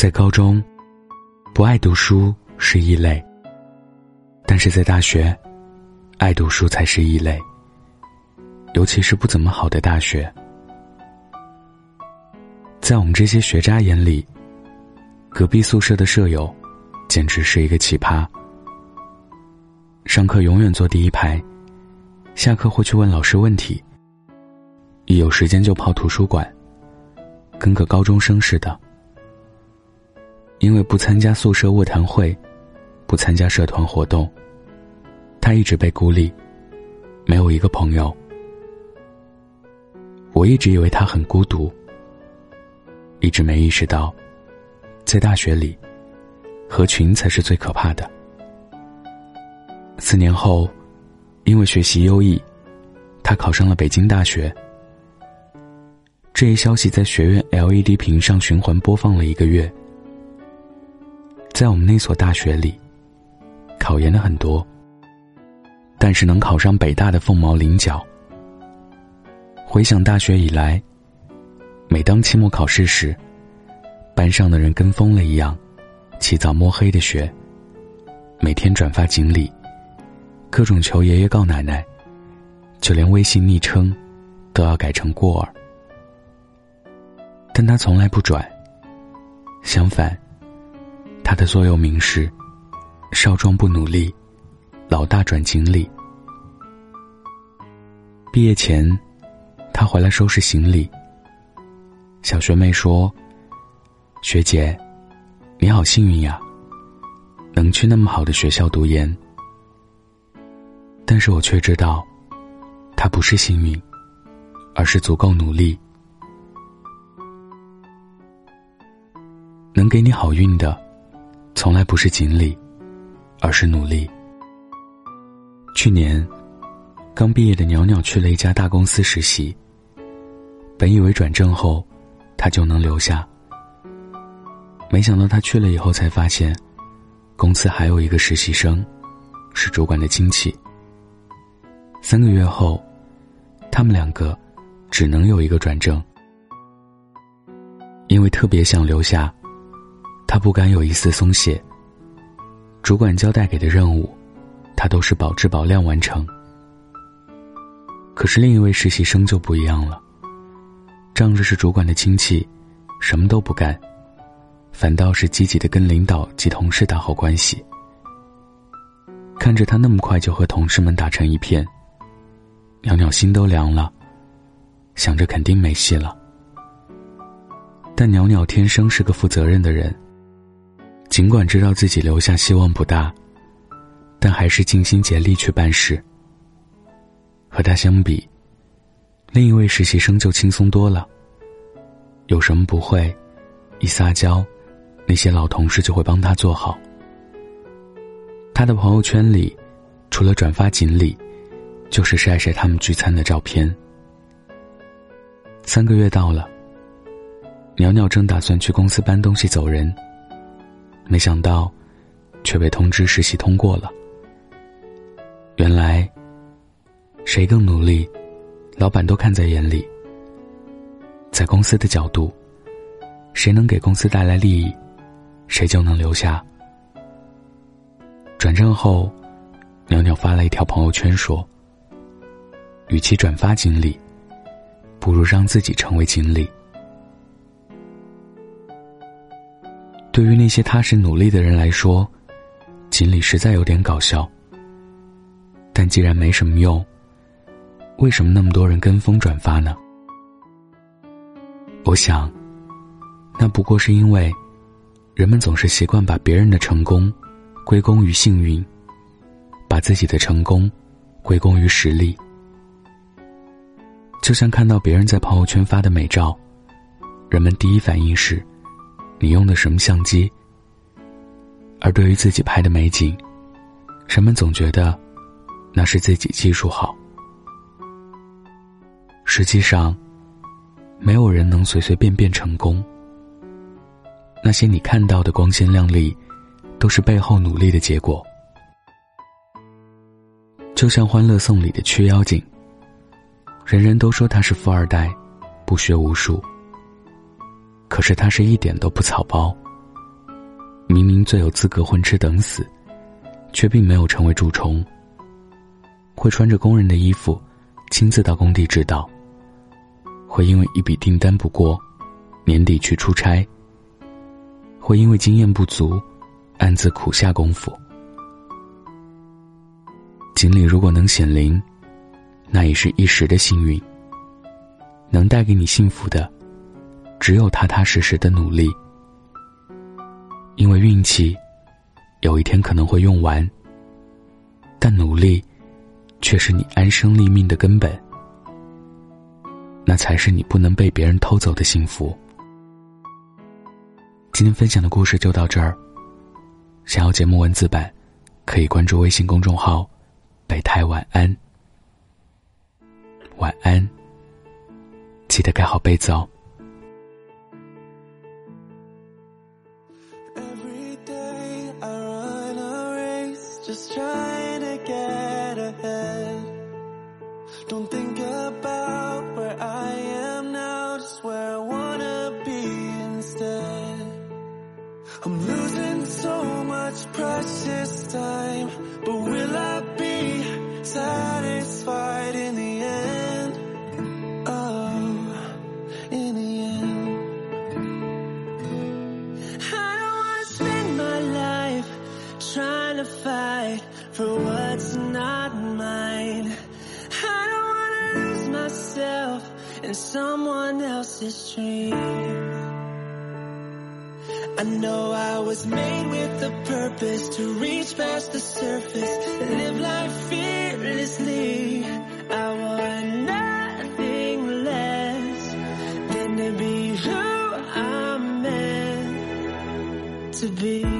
在高中，不爱读书是异类；但是在大学，爱读书才是异类。尤其是不怎么好的大学，在我们这些学渣眼里，隔壁宿舍的舍友，简直是一个奇葩。上课永远坐第一排，下课会去问老师问题，一有时间就泡图书馆，跟个高中生似的。因为不参加宿舍卧谈会，不参加社团活动，他一直被孤立，没有一个朋友。我一直以为他很孤独，一直没意识到，在大学里，合群才是最可怕的。四年后，因为学习优异，他考上了北京大学。这一消息在学院 LED 屏上循环播放了一个月。在我们那所大学里，考研的很多，但是能考上北大的凤毛麟角。回想大学以来，每当期末考试时，班上的人跟疯了一样，起早摸黑的学，每天转发锦鲤，各种求爷爷告奶奶，就连微信昵称都要改成过儿。但他从来不转，相反，他的座右铭是：少壮不努力，老大转锦鲤。毕业前。他回来收拾行李。小学妹说：“学姐，你好幸运呀，能去那么好的学校读研。”但是我却知道，他不是幸运，而是足够努力。能给你好运的，从来不是锦鲤，而是努力。去年，刚毕业的袅袅去了一家大公司实习。本以为转正后，他就能留下。没想到他去了以后才发现，公司还有一个实习生，是主管的亲戚。三个月后，他们两个只能有一个转正。因为特别想留下，他不敢有一丝松懈。主管交代给的任务，他都是保质保量完成。可是另一位实习生就不一样了。仗着是主管的亲戚，什么都不干，反倒是积极的跟领导及同事打好关系。看着他那么快就和同事们打成一片，袅袅心都凉了，想着肯定没戏了。但袅袅天生是个负责任的人，尽管知道自己留下希望不大，但还是尽心竭力去办事。和他相比。另一位实习生就轻松多了。有什么不会，一撒娇，那些老同事就会帮他做好。他的朋友圈里，除了转发锦鲤，就是晒晒他们聚餐的照片。三个月到了，袅袅正打算去公司搬东西走人，没想到，却被通知实习通过了。原来，谁更努力？老板都看在眼里，在公司的角度，谁能给公司带来利益，谁就能留下。转正后，袅袅发了一条朋友圈说：“与其转发锦鲤，不如让自己成为锦鲤。”对于那些踏实努力的人来说，锦鲤实在有点搞笑。但既然没什么用。为什么那么多人跟风转发呢？我想，那不过是因为，人们总是习惯把别人的成功归功于幸运，把自己的成功归功于实力。就像看到别人在朋友圈发的美照，人们第一反应是，你用的什么相机？而对于自己拍的美景，人们总觉得，那是自己技术好。实际上，没有人能随随便便成功。那些你看到的光鲜亮丽，都是背后努力的结果。就像《欢乐颂》里的缺妖精，人人都说他是富二代，不学无术。可是他是一点都不草包，明明最有资格混吃等死，却并没有成为蛀虫。会穿着工人的衣服，亲自到工地指导。会因为一笔订单不过，年底去出差。会因为经验不足，暗自苦下功夫。锦鲤如果能显灵，那也是一时的幸运。能带给你幸福的，只有踏踏实实的努力。因为运气，有一天可能会用完。但努力，却是你安身立命的根本。那才是你不能被别人偷走的幸福。今天分享的故事就到这儿。想要节目文字版，可以关注微信公众号“北太晚安”。晚安，记得盖好被子哦。Much precious time, but will I be satisfied in the end? Oh, in the end. I don't wanna spend my life trying to fight for what's not mine. I don't wanna lose myself in someone else's dream. I know I was made with a purpose to reach past the surface, live life fearlessly. I want nothing less than to be who I'm meant to be.